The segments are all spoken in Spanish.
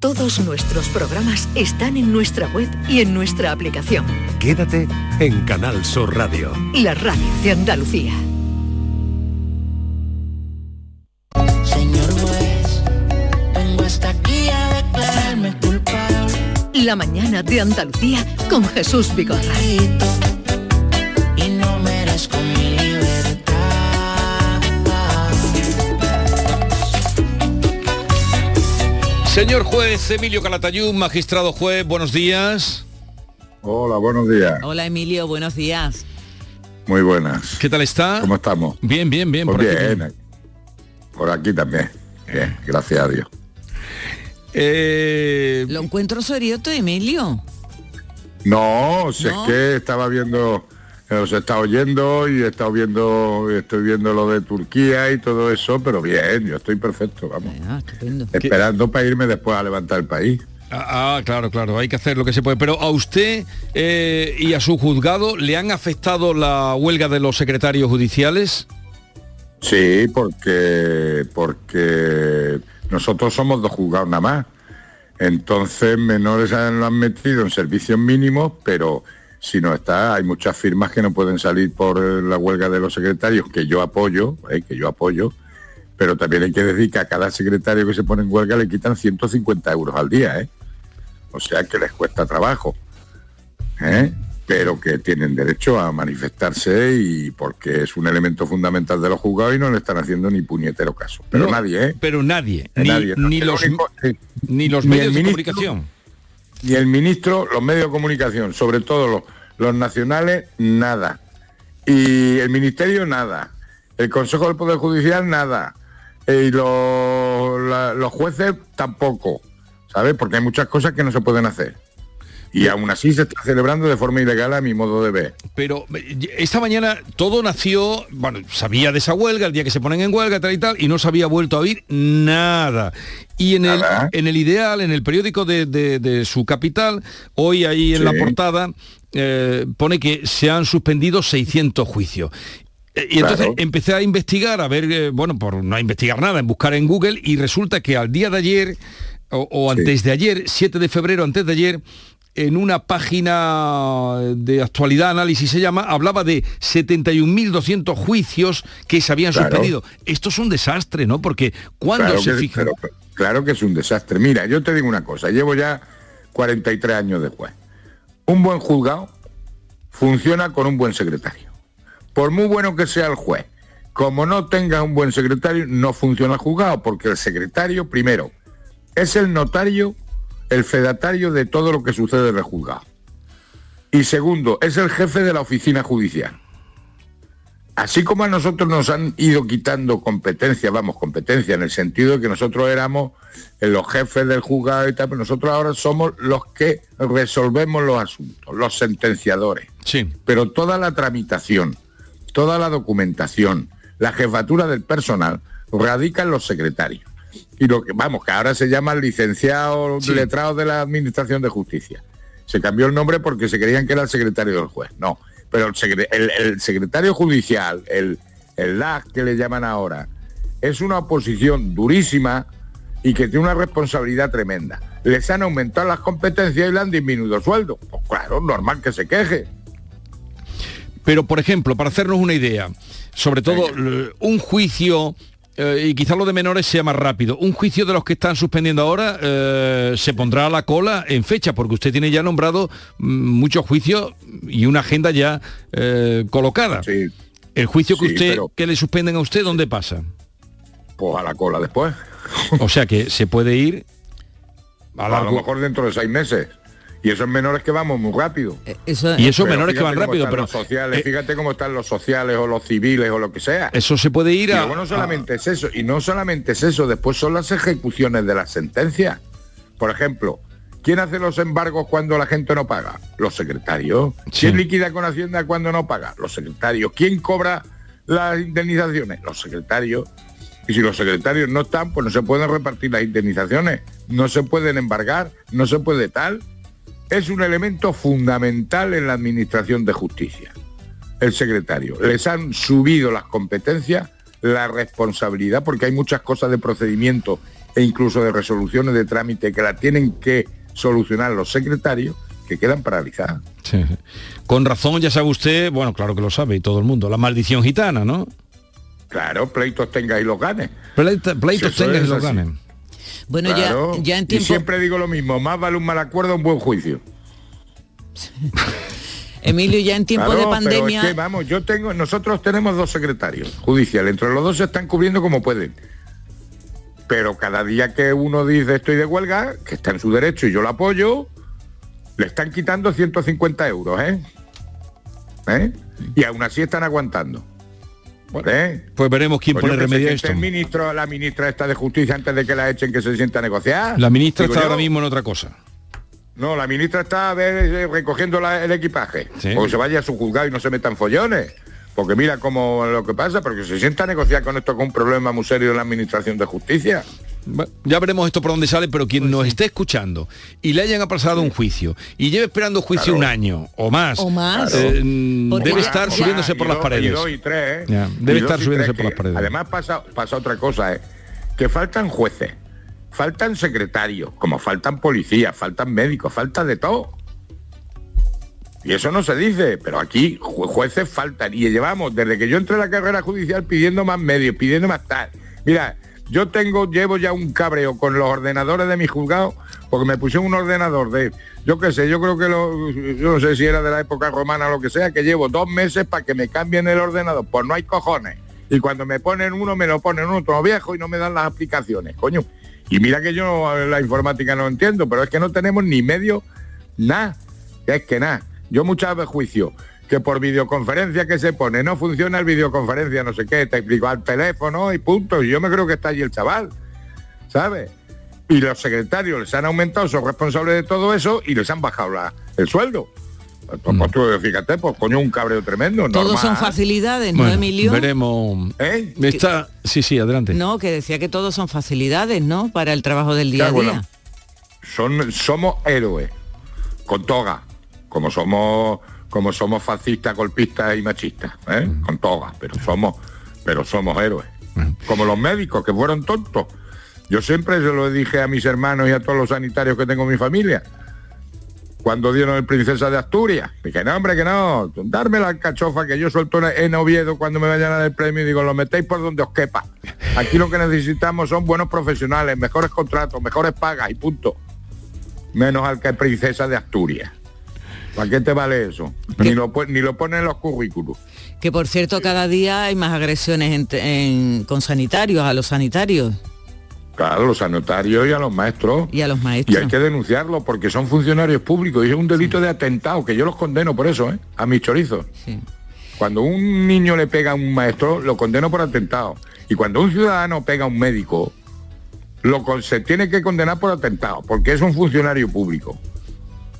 Todos nuestros programas están en nuestra web y en nuestra aplicación. Quédate en Canal Sur Radio. La radio de Andalucía. Señor juez, vengo hasta aquí a declararme culpable. La mañana de Andalucía con Jesús Vigorra. Señor juez Emilio Calatayud, magistrado juez, buenos días. Hola, buenos días. Hola Emilio, buenos días. Muy buenas. ¿Qué tal está? ¿Cómo estamos? Bien, bien, bien. Pues por aquí por aquí también. Bien, gracias a Dios. Eh, Lo encuentro serioto, Emilio. No, si ¿No? es que estaba viendo, os he estado oyendo y he estado viendo, estoy viendo lo de Turquía y todo eso, pero bien, yo estoy perfecto, vamos. Ah, estupendo. Esperando para irme después a levantar el país. Ah, ah, claro, claro, hay que hacer lo que se puede. Pero a usted eh, y a su juzgado le han afectado la huelga de los secretarios judiciales. Sí, porque porque nosotros somos dos juzgados nada más. Entonces menores han- lo han metido en servicios mínimos, pero si no está, hay muchas firmas que no pueden salir por la huelga de los secretarios, que yo apoyo, eh, que yo apoyo, pero también hay que decir que a cada secretario que se pone en huelga le quitan 150 euros al día, ¿eh? O sea que les cuesta trabajo. ¿eh? pero que tienen derecho a manifestarse y porque es un elemento fundamental de los juzgados y no le están haciendo ni puñetero caso. Pero No, nadie, ¿eh? Pero nadie, ni, nadie, no. ni los, único- sí. ni los Ni medios de comunicación. Y el ministro, los medios de comunicación, sobre todo los, los nacionales, nada. Y el ministerio, nada. El Consejo del Poder Judicial, nada. Eh, Y los, los jueces, tampoco. ¿Sabes? Porque hay muchas cosas que no se pueden hacer. Y aún así se está celebrando de forma ilegal a mi modo de ver. Pero eh, esta mañana todo nació, bueno, sabía de esa huelga, el día que se ponen en huelga, tal y tal, y no se había vuelto a oír nada. Y en, el, en el ideal, en el periódico de, de- de su capital, hoy ahí en Sí. la portada, eh, pone que se han suspendido 600 juicios. Eh, Y entonces Claro. empecé a investigar, a ver, eh, bueno, por no investigar nada, en buscar en Google, y resulta que al día de ayer, o, o Sí. antes de ayer, 7 de febrero, antes de ayer, en una página de actualidad análisis se llama, hablaba de 71.200 juicios que se habían Claro. suspendido. Esto es un desastre, ¿no? Porque cuando Claro se fija... pero- claro que es un desastre. Mira, yo te digo una cosa, llevo ya 43 años después. Un buen juzgado funciona con un buen secretario. Por muy bueno que sea el juez, como no tenga un buen secretario, no funciona el juzgado, porque el secretario, primero, es el notario, el fedatario de todo lo que sucede en el juzgado. Y segundo, es el jefe de la oficina judicial. Así como a nosotros nos han ido quitando competencia, vamos, competencia en el sentido de que nosotros éramos eh, los jefes del juzgado y tal, pero nosotros ahora somos los que resolvemos los asuntos, los sentenciadores. Sí. Pero toda la tramitación, toda la documentación, la jefatura del personal radica en los secretarios. Y lo que, vamos, que ahora se llaman licenciados Sí. letrados de la Administración de Justicia. Se cambió el nombre porque se creían que era el secretario del juez. No, pero el, secre- el- el secretario judicial, el, el LAG que le llaman ahora, es una oposición durísima y que tiene una responsabilidad tremenda. Les han aumentado las competencias y le han disminuido el sueldo. Pues claro, normal que se queje. Pero, por ejemplo, para hacernos una idea, sobre todo un juicio, eh, y quizás lo de menores sea más rápido, un juicio de los que están suspendiendo ahora eh, se pondrá a la cola en fecha, porque usted tiene ya nombrado mm, muchos juicios y una agenda ya eh, colocada. Sí, El juicio que Sí, usted, pero- que le suspenden a usted, ¿dónde pasa? pues a la cola después. O sea que se puede ir a A lo mejor dentro de seis meses. Y esos menores que vamos muy rápido. Eh, Eso, Y esos menores que van rápido, pero los sociales, eh, fíjate cómo están los sociales o los civiles o lo que sea. eso se puede ir Y a... luego no solamente es eso, y no solamente es eso, después son las ejecuciones de las sentencias. Por ejemplo, ¿quién hace los embargos cuando la gente no paga? Los secretarios. Sí. ¿Quién liquida con Hacienda cuando no paga? Los secretarios. ¿Quién cobra las indemnizaciones? Los secretarios. Y si los secretarios no están, pues no se pueden repartir las indemnizaciones, no se pueden embargar, no se puede tal. Es un elemento fundamental en la administración de justicia el secretario. Les han subido las competencias, la responsabilidad, porque hay muchas cosas de procedimiento e incluso de resoluciones de trámite que la tienen que solucionar los secretarios que quedan paralizadas. Sí. Con razón, ya sabe usted, bueno, claro que lo sabe y todo el mundo, la maldición gitana, ¿no? Claro, pleitos tenga y los gane. Pleita- pleitos Sí, eso tengas y los así. Bueno, Claro. ya, ya en Y tiempo... siempre digo lo mismo, más vale un mal acuerdo un buen juicio. Emilio, ya en tiempo Claro, de es pandemia... que, vamos, yo tengo, nosotros tenemos dos secretarios judiciales, entre los dos se están cubriendo como pueden. Pero cada día que uno dice estoy de huelga, que está en su derecho y yo lo apoyo, le están quitando 150 euros, ¿eh? ¿Eh? Y aún así están aguantando. ¿Eh? Pues veremos quién Pues pone remedio a esto. el ministro, la ministra esta de justicia antes de que la echen que se sienta a negociar. La ministra Digo está yo. ahora mismo en otra cosa. No, la ministra está a ver, eh, recogiendo la- el equipaje. Sí. Porque se vaya a su juzgado y no se metan follones. Porque mira cómo lo que pasa, porque se sienta a negociar con esto con un problema muy serio en la administración de justicia. Bueno, ya veremos esto por dónde sale, pero quien nos esté escuchando y le hayan aplazado un juicio y lleve esperando juicio Claro. un año o más, O más. eh, mm, debe estar subiéndose por las paredes. Debe estar subiéndose por las paredes. Además pasa, pasa otra cosa, ¿eh? que faltan jueces, faltan secretarios, como faltan policías, faltan médicos, falta de todo. Y eso no se dice, pero aquí ju- jueces faltan. Y llevamos, desde que yo entré a la carrera judicial, pidiendo más medios, pidiendo más tal. Mira, yo tengo, llevo ya un cabreo con los ordenadores de mi juzgado, porque me pusieron un ordenador de, yo qué sé, yo creo que lo, yo no sé si era de la época romana o lo que sea, que llevo dos meses para que me cambien el ordenador. Pues no hay cojones. Y cuando me ponen uno, me lo ponen otro viejo y no me dan las aplicaciones, coño. Y mira que yo la informática no entiendo, pero es que no tenemos ni medio, nada. Es que nada. Yo muchas veces juicio que por videoconferencia que se pone no funciona el videoconferencia, no sé qué, te explico al teléfono y punto. Y yo me creo que está allí el chaval, ¿sabes? Y los secretarios les han aumentado, son responsables de todo eso y les han bajado la- el sueldo. Pues, pues, tú, fíjate, pues coño, un cabreo tremendo. Todos son facilidades, ¿no, Bueno, Emilio? veremos. ¿Eh? Está, sí, sí, adelante. No, que decía que todos son facilidades, ¿no? Para el trabajo del día a día. bueno. Son, somos héroes, con toga, como somos, como somos fascistas, golpistas y machistas, ¿eh? con toga, pero somos, pero somos héroes. Como los médicos que fueron tontos. Yo siempre se lo dije a mis hermanos y a todos los sanitarios que tengo en mi familia. Cuando dieron el Princesa de Asturias. Dije, no, hombre, que no. Darme la alcachofa que yo suelto en Oviedo cuando me vayan a dar el premio y digo, lo metéis por donde os quepa. Aquí lo que necesitamos son buenos profesionales, mejores contratos, mejores pagas y punto. Menos al que es Princesa de Asturias. ¿Para qué te vale eso? Ni lo, ni lo ponen en los currículos. Que por cierto, cada día hay más agresiones en- en- con sanitarios, a los sanitarios Claro, los sanitarios y a los maestros. y a los Y maestros. hay que denunciarlo porque son funcionarios públicos y es un delito de atentado, que yo los condeno por eso, ¿eh? A mis chorizos. Sí. Cuando un niño le pega a un maestro, lo condeno por atentado. Y cuando un ciudadano pega a un médico, lo con- se tiene que condenar por atentado, porque es un funcionario público.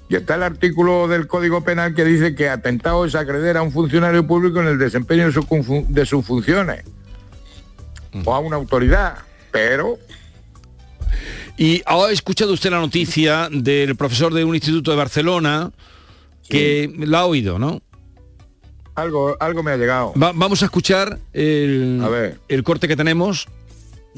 Y está el artículo del Código Penal que dice que atentado es agreder a un funcionario público en el desempeño de, su confu- de sus funciones. O a una autoridad. Pero Y ha escuchado usted la noticia del profesor de un instituto de Barcelona que la ha oído, ¿no? algo, algo me ha llegado. Va- vamos a escuchar el, A ver. el corte que tenemos.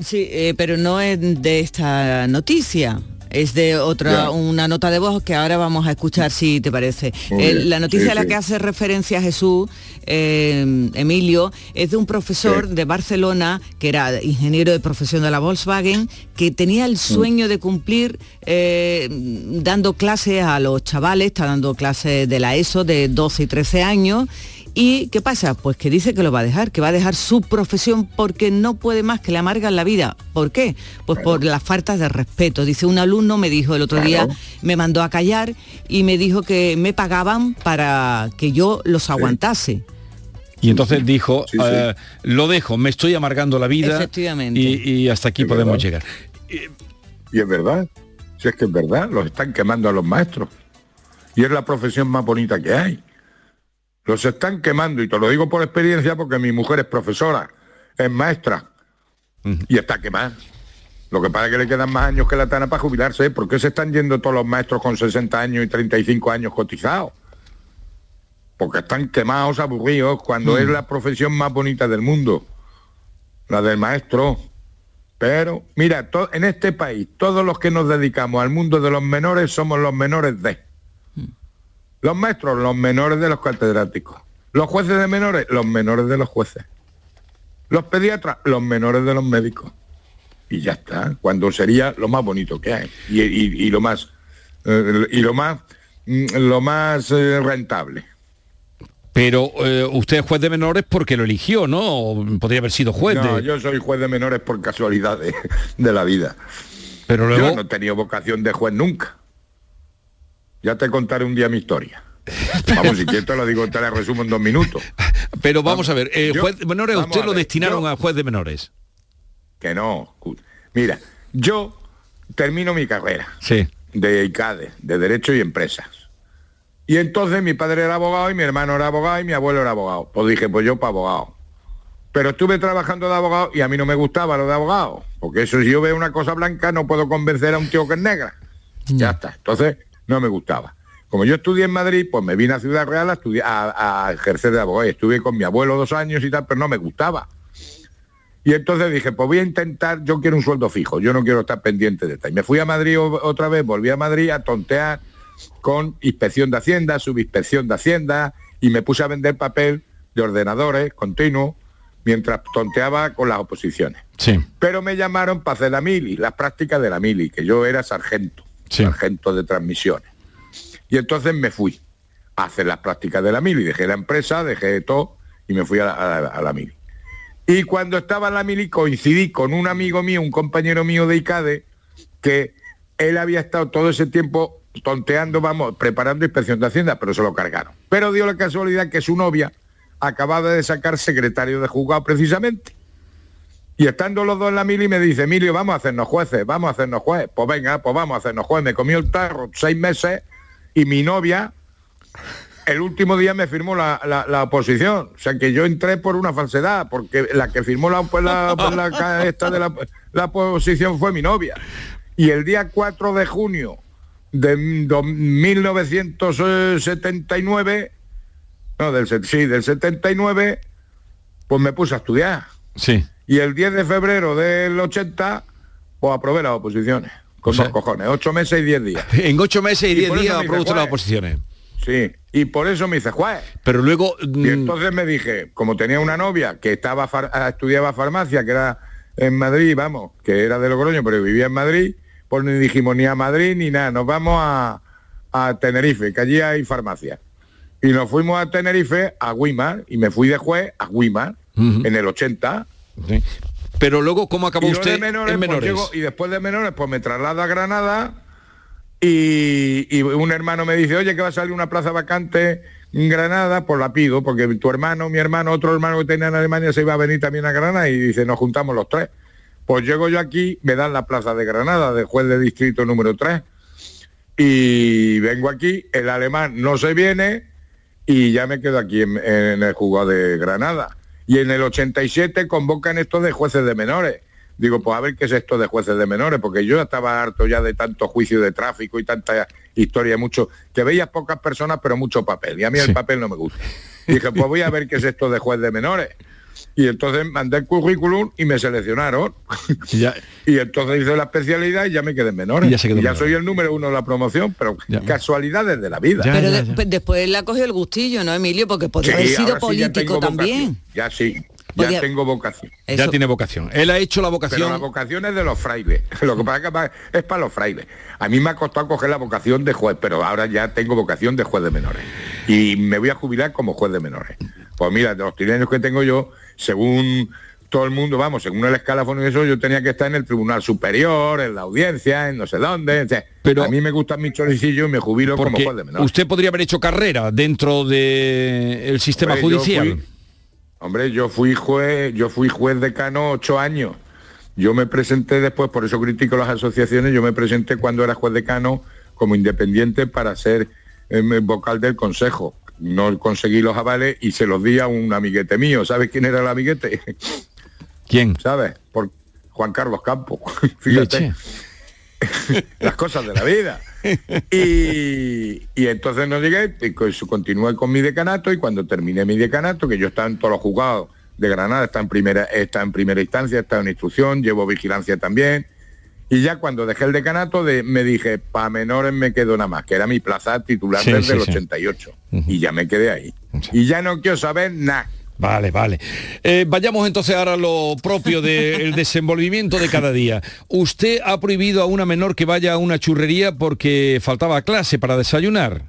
Sí, eh, pero no es de esta noticia. Es de otra, Ya. una nota de voz que ahora vamos a escuchar si te parece. Bien. la noticia Sí, a la sí. que hace referencia Jesús, eh, Emilio, es de un profesor Sí. de Barcelona, que era ingeniero de profesión de la Volkswagen, que tenía Mm. el sueño de cumplir eh, dando clases a los chavales, está dando clases de la ESO de 12 y 13 años. ¿Y qué pasa? Pues que dice que lo va a dejar, que va a dejar su profesión porque no puede más, que le amargan la vida. ¿Por qué? Pues por las faltas de respeto. Dice, un alumno me dijo el otro día, me mandó a callar y me dijo que me pagaban para que yo los aguantase. Y entonces dijo, Sí, sí. eh, lo dejo, me estoy amargando la vida Efectivamente. y, y hasta aquí Es podemos verdad. llegar. Y es verdad, si es que es verdad, los están quemando a los maestros. Y es la profesión más bonita que hay. Los están quemando, y te lo digo por experiencia porque mi mujer es profesora, es maestra, y está quemada. Lo que pasa es que le quedan más años que la tana para jubilarse. ¿eh? ¿Por qué se están yendo todos los maestros con 60 años y 35 años cotizados? Porque están quemados, aburridos, cuando es la profesión más bonita del mundo, la del maestro. Pero, mira, en este país, todos los que nos dedicamos al mundo de los menores somos los menores de. Los maestros, los menores de los catedráticos. Los jueces de menores, los menores de los jueces. Los pediatras, los menores de los médicos. Y ya está, cuando sería lo más bonito que hay. Y, y- y lo más, eh, y lo más, mm, lo más eh, rentable. Pero eh, usted es juez de menores porque lo eligió, ¿no? O Podría haber sido juez No, de... yo soy juez de menores por casualidad de, de la vida. Pero luego... Yo no he tenido vocación de juez nunca. Ya te contaré un día mi historia. Vamos, si quieres te lo digo, te la resumo en dos minutos. Pero vamos a ver, eh, Yo- juez de menores, usted lo ver, destinaron yo- a juez de menores. Que no. Mira, yo termino mi carrera Sí. de ICADE, de Derecho y Empresas. Y entonces mi padre era abogado y mi hermano era abogado y mi abuelo era abogado. Pues dije, pues yo para abogado. Pero estuve trabajando de abogado y a mí no me gustaba lo de abogado. Porque eso si yo veo una cosa blanca no puedo convencer a un tío que es negra. Ya está. Entonces no me gustaba. Como yo estudié en Madrid, pues me vine a Ciudad Real a, estudiar, a, a ejercer de abogado. Estuve con mi abuelo dos años y tal, pero no me gustaba. Y entonces dije, pues voy a intentar, yo quiero un sueldo fijo, yo no quiero estar pendiente de tal. Y me fui a Madrid otra vez, volví a Madrid a tontear con inspección de Hacienda, subinspección de Hacienda, y me puse a vender papel de ordenadores continuo mientras tonteaba con las oposiciones. Sí. Pero me llamaron para hacer la mili, las prácticas de la mili, que yo era sargento, Sargento de transmisiones. Y entonces me fui a hacer las prácticas de la mili, dejé la empresa, dejé todo y me fui a la, a a la mili. Y cuando estaba en la mili coincidí con un amigo mío, un compañero mío de ICADE, que él había estado todo ese tiempo tonteando, vamos, preparando inspección de Hacienda, pero se lo cargaron. Pero dio la casualidad que su novia acababa de sacar secretario de juzgado precisamente. Y estando los dos en la mili me dice, Emilio, vamos a hacernos jueces, vamos a hacernos jueces. Pues venga, pues vamos a hacernos jueces. Me comió el tarro seis meses y mi novia el último día me firmó la, la- la oposición. O sea que yo entré por una falsedad, porque la que firmó la, pues pues esta de la, oposición fue mi novia. Y el día 4 de junio de do- 1979, no, del, sí, del 79, pues me puse a estudiar. Sí. Y el 10 de febrero del 80, pues aprobé las oposiciones. Con O sea- dos cojones, ocho meses y diez días. En ocho meses y Y diez días aprobó las oposiciones. Sí, y por eso me hice juez. Pero luego... Y mm, entonces me dije, como tenía una novia que estaba far- ah, estudiaba farmacia, que era en Madrid, vamos, que era de Logroño, pero vivía en Madrid, pues ni dijimos ni a Madrid ni nada, nos vamos a, a Tenerife, que allí hay farmacia. Y nos fuimos a Tenerife, a Guimar, y me fui de juez a Guimar, en el 80. Sí. Pero luego, ¿cómo acabó Y, usted de menores, en pues, menores? llego- y después de menores, pues me traslado a Granada y, y un hermano me dice, oye, que va a salir una plaza vacante en Granada, pues la pido, porque tu hermano, mi hermano, otro hermano que tenía en Alemania se iba a venir también a Granada y dice, nos juntamos los tres. Pues llego yo aquí, me dan la plaza de Granada, de juez de distrito número 3. Y vengo aquí, el alemán no se viene y ya me quedo aquí en, en el juzgado de Granada. Y en el 87 convocan esto de jueces de menores. Digo, pues a ver qué es esto de jueces de menores, porque yo estaba harto ya de tanto juicio de tráfico y tanta historia, mucho, que veías pocas personas, pero mucho papel. Y a mí Sí. el papel no me gusta. Dije, pues voy a ver qué es esto de juez de menores. Y entonces mandé el currículum y me seleccionaron. Ya- Y entonces hice la especialidad y ya me quedé en menores. Y ya se quedó Y ya en soy el número uno de la promoción, pero Ya. casualidades de la vida. Ya, Pero ya, de- ya. después le ha cogido el gustillo, ¿no, Emilio? Porque podría Sí, haber sido ahora sí ya político también. vocación. Ya sí, ya Podía- tengo vocación. ya tiene vocación. Él ha hecho la Pero vocación... la vocación es de los frailes. Lo que pasa es que pa- es para los frailes. A mí me ha costado coger la vocación de juez, pero ahora ya tengo vocación de juez de menores. Y me voy a jubilar como juez de menores. Pues mira, de los 30 años que tengo yo, según todo el mundo, vamos, según el escalafón y eso, yo tenía que estar en el Tribunal Superior, en la audiencia, en no sé dónde. o sea, Pero- a mí me gustan mis choricillos y me jubilo como juez de menores. usted podría haber hecho carrera dentro del sistema Hombre, yo judicial. fui- hombre, yo fui juez, yo fui juez decano ocho años. Yo me presenté después, por eso critico las asociaciones, yo me presenté cuando era juez decano como independiente para ser eh, vocal del consejo. No conseguí los avales y se los di a un amiguete mío. ¿Sabes quién era el amiguete? ¿Quién? ¿Sabes? Por Juan Carlos Campos. Fíjate las cosas de la vida. Y, y entonces no llegué, y co- continué con mi decanato y cuando terminé mi decanato, que yo estaba en todos los juzgados de Granada, está en primera, está en primera instancia, está en instrucción, llevo vigilancia también. Y ya cuando dejé el decanato de, me dije, para menores me quedo nada más, que era mi plaza titular Sí, desde sí, el sí. 88. Y ya me quedé ahí. Y ya no quiero saber nada. Vale, vale. Eh, vayamos entonces ahora a lo propio del desenvolvimiento de cada día. Usted ha prohibido a una menor que vaya a una churrería porque faltaba clase para desayunar.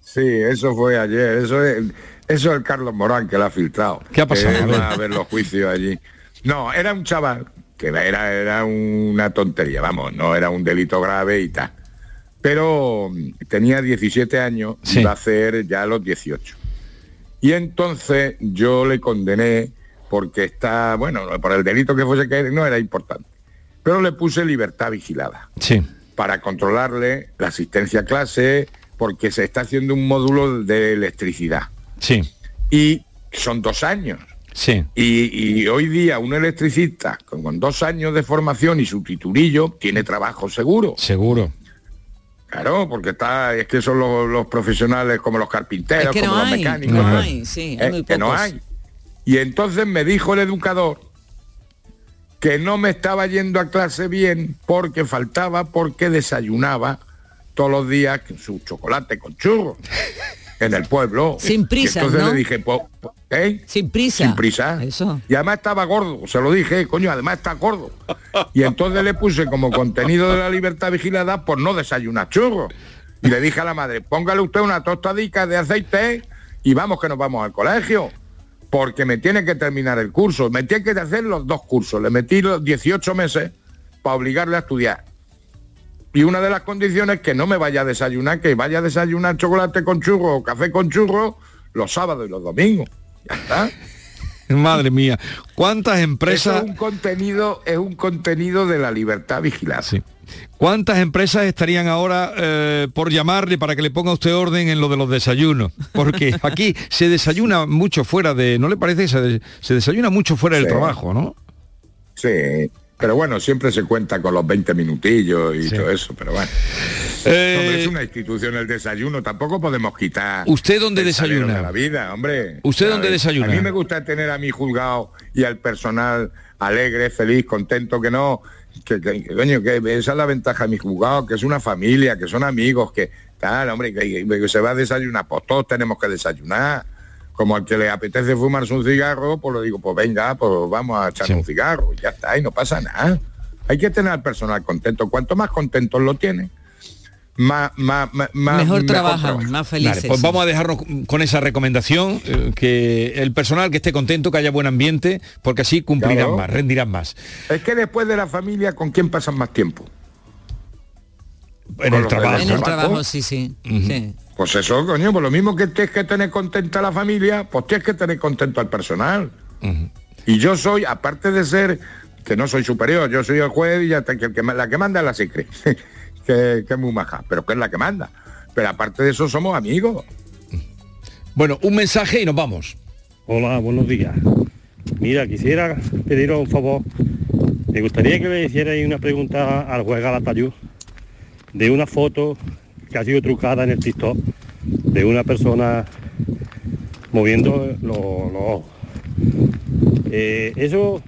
Sí, eso fue ayer. Eso es, eso es el Carlos Morán que la ha filtrado. ¿Qué ha pasado? Que va a ver los juicios allí. No, era un chaval que era, era una tontería, vamos, no era un delito grave y tal. Pero mm, tenía 17 años, Sí. iba a hacer ya los 18. Y entonces yo le condené porque está, bueno, por el delito que fuese que no era importante. Pero le puse libertad vigilada Sí, para controlarle la asistencia a clase, porque se está haciendo un módulo de electricidad. sí, Y son dos años. Sí. Y, y hoy día un electricista con, con dos años de formación y su titulillo tiene trabajo seguro. Seguro. Claro, porque está, es que son los, los profesionales como los carpinteros, Es que como no los hay, mecánicos. no ¿no? hay, sí, hay muy que no hay. Y entonces me dijo el educador que no me estaba yendo a clase bien porque faltaba, porque desayunaba todos los días su chocolate con churros en el pueblo. Sin prisa, entonces ¿no? le dije, po- ¿eh? Sin prisa. Sin prisa. Eso. Y además estaba gordo, se lo dije, coño, además está gordo. Y entonces le puse como contenido de la libertad vigilada por no desayunar churros. Y le dije a la madre, póngale usted una tostadica de aceite y vamos que nos vamos al colegio. Porque me tiene que terminar el curso. Me tiene que hacer los dos cursos. Le metí los 18 meses para obligarle a estudiar. Y una de las condiciones es que no me vaya a desayunar, que vaya a desayunar chocolate con churro o café con churro los sábados y los domingos. Ya está. Madre mía, ¿cuántas Eso empresas... es un contenido, es un contenido de la libertad vigilada. Sí. ¿Cuántas empresas estarían ahora eh, por llamarle para que le ponga usted orden en lo de los desayunos? Porque aquí se desayuna mucho fuera de... ¿No le parece se, se desayuna mucho fuera del trabajo, no? Sí. Pero bueno, siempre se cuenta con los 20 minutillos y Sí. todo eso, pero bueno. Eh, Hombre, es una institución el desayuno, tampoco podemos quitar. ¿Usted dónde desayuna? de la vida, hombre. ¿Usted dónde ¿Sabes? desayuna? A mí me gusta tener a mi juzgado y al personal alegre, feliz, contento, que no, que, que- que, coño, que esa es la ventaja de mi juzgado, que es una familia, que son amigos, que tal, hombre, que, que se va a desayunar, pues todos tenemos que desayunar. Como al que le apetece fumarse un cigarro, pues lo digo, pues venga, pues vamos a echar Sí. un cigarro, ya está, y no pasa nada. Hay que tener al personal contento. Cuanto más contentos lo tienen, más, más, más- más- Mejor trabajan, más felices. Vale, pues vamos a dejarnos con esa recomendación, eh, que el personal que esté contento, que haya buen ambiente, porque así cumplirán Claro. más, rendirán más. Es que después de la familia, ¿con quién pasan más tiempo? En Con el trabajo. En el ¿Trabajo? sí, sí. sí. Pues eso, coño, pues lo mismo que tienes que tener contenta a la familia, pues tienes que tener contento al personal. Y yo soy, aparte de ser, que no soy superior, yo soy el juez y ya que el que la que manda es la secre, que, que es muy maja, pero que es la que manda. Pero aparte de eso somos amigos. Bueno, un mensaje y nos vamos. Hola, buenos días. Mira, quisiera pediros un favor. Me gustaría que le hicierais una pregunta al juez Galatayud de una foto que ha sido trucada en el TikTok de una persona moviendo los, los ojos. Eh, eso,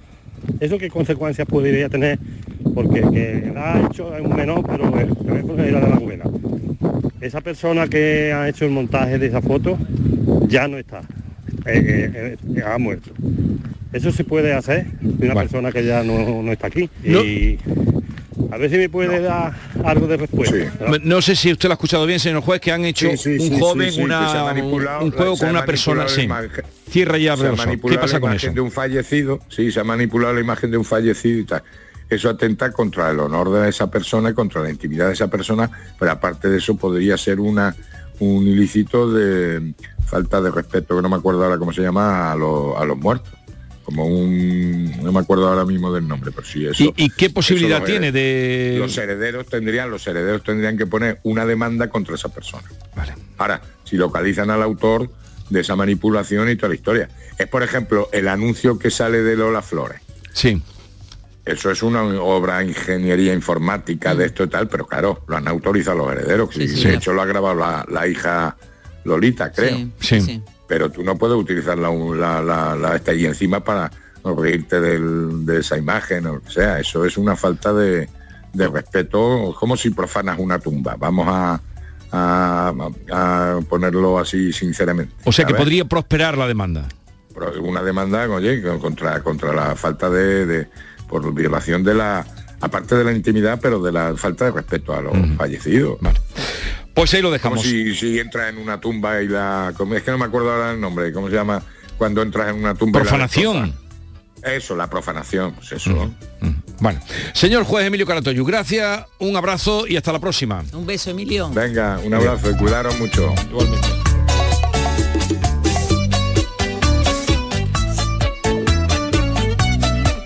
¿Eso qué consecuencias podría tener? Porque que la ha hecho es un menor, pero el teléfono era de la abuela. Esa persona que ha hecho el montaje de esa foto ya no está. Eh, eh, eh, ha muerto. Eso se puede hacer de una Vale. persona que ya no, no está aquí. No. Y a ver si me puede dar algo de respuesta. No sé si usted lo ha escuchado bien, señor juez, que han hecho Sí, sí, un sí, joven, una- que un, juego con una persona. manipulado Sí. la imagen. Cierra y abre se ha los ojos. ¿Qué manipulado pasa la con imagen eso? de un fallecido, sí, se ha manipulado la imagen de un fallecido y tal. Eso atenta contra el honor de esa persona y contra la intimidad de esa persona, pero aparte de eso podría ser una un ilícito de falta de respeto, que no me acuerdo ahora cómo se llama, a, los- a los muertos. Como un... no me acuerdo ahora mismo del nombre, pero sí eso. ¿Y, y qué posibilidad tiene de...? Los herederos tendrían, los herederos tendrían que poner una demanda contra esa persona. Vale. Ahora, si localizan al autor de esa manipulación y toda la historia. Es, por ejemplo, el anuncio que sale de Lola Flores. Sí. Eso es una obra de ingeniería informática de esto y tal, pero claro, lo han autorizado los herederos. Sí, de hecho lo ha grabado la, la hija Lolita, creo. Sí, pero tú no puedes utilizar la, la, la, la esta y encima para reírte del- de esa imagen o lo que sea. Eso es una falta de, de respeto, como si profanas una tumba. Vamos a, a- a ponerlo así sinceramente. O sea que podría prosperar la demanda. Una demanda oye, contra contra la falta de, de- por violación de la aparte de la intimidad pero de la falta de respeto a los fallecidos Pues ahí lo como dejamos. si, si entras en una tumba y la es que no me acuerdo ahora el nombre cómo se llama cuando entras en una tumba y la Profanación. destrozas? eso la profanación pues eso Bueno, señor juez Emilio Caratoyu, gracias, un abrazo y hasta la próxima. Un beso, Emilio. venga un abrazo y cuidaros mucho Igualmente.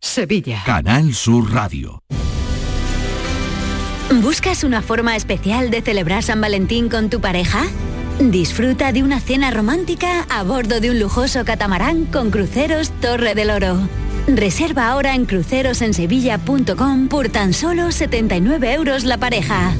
Sevilla. Canal Sur Radio. ¿Buscas una forma especial de celebrar San Valentín con tu pareja? Disfruta de una cena romántica a bordo de un lujoso catamarán con cruceros Torre del Oro. Reserva ahora en crucerosensevilla.com por tan solo 79 euros la pareja.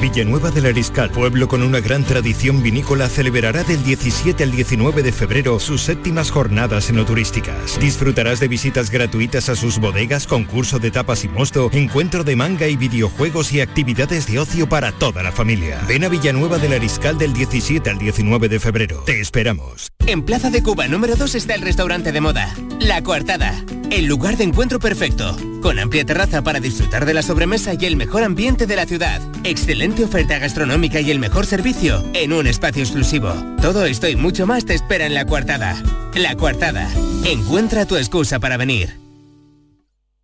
Villanueva del Ariscal, pueblo con una gran tradición vinícola, celebrará del 17 al 19 de febrero sus séptimas jornadas enoturísticas. Disfrutarás de visitas gratuitas a sus bodegas, concurso de tapas y mosto, encuentro de manga y videojuegos y actividades de ocio para toda la familia. Ven a Villanueva del Ariscal del 17 al 19 de febrero. Te esperamos. En Plaza de Cuba número 2 está el restaurante de moda, La Coartada, el lugar de encuentro perfecto, con amplia terraza para disfrutar de la sobremesa y el mejor ambiente de la ciudad, excelente oferta gastronómica y el mejor servicio en un espacio exclusivo. Todo esto y mucho más te espera en La Coartada. La Coartada, encuentra tu excusa para venir.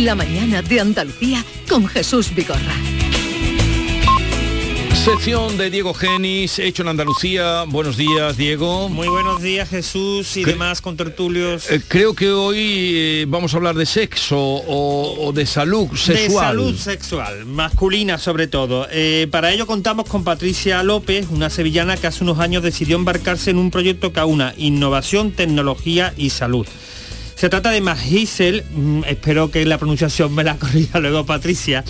La mañana de Andalucía con Jesús Vigorra. Sección de Diego Genis, hecho en Andalucía. Buenos días, Diego. Muy buenos días, Jesús y demás contertulios. Eh, creo que hoy eh, vamos a hablar de sexo o, o de salud sexual. De salud sexual, masculina sobre todo. Eh, para ello contamos con Patricia López, una sevillana que hace unos años decidió embarcarse en un proyecto que aúna innovación, tecnología y salud. Se trata de Magisel, mm, espero que la pronunciación me la corrija luego Patricia,